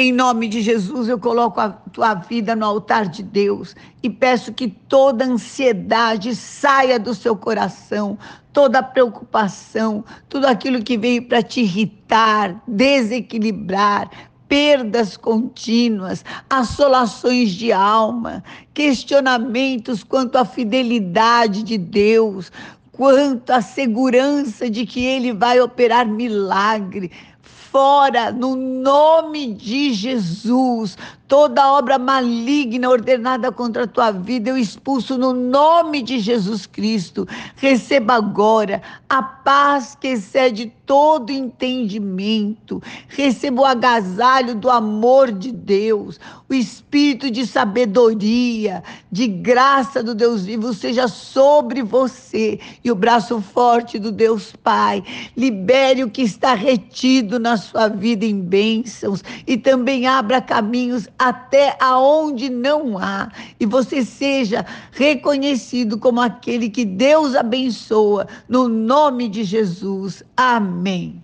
Em nome de Jesus, eu coloco a tua vida no altar de Deus e peço que toda ansiedade saia do seu coração, toda preocupação, tudo aquilo que veio para te irritar, desequilibrar, perdas contínuas, assolações de alma, questionamentos quanto à fidelidade de Deus, quanto à segurança de que Ele vai operar milagre fora, no nome de Jesus. Toda obra maligna ordenada contra a tua vida, eu expulso no nome de Jesus Cristo. Receba agora a paz que excede todo entendimento. Receba o agasalho do amor de Deus, o espírito de sabedoria, de graça do Deus vivo seja sobre você e o braço forte do Deus Pai. Libere o que está retido na sua vida em bênçãos e também abra caminhos até aonde não há, e você seja reconhecido como aquele que Deus abençoa, no nome de Jesus. Amém.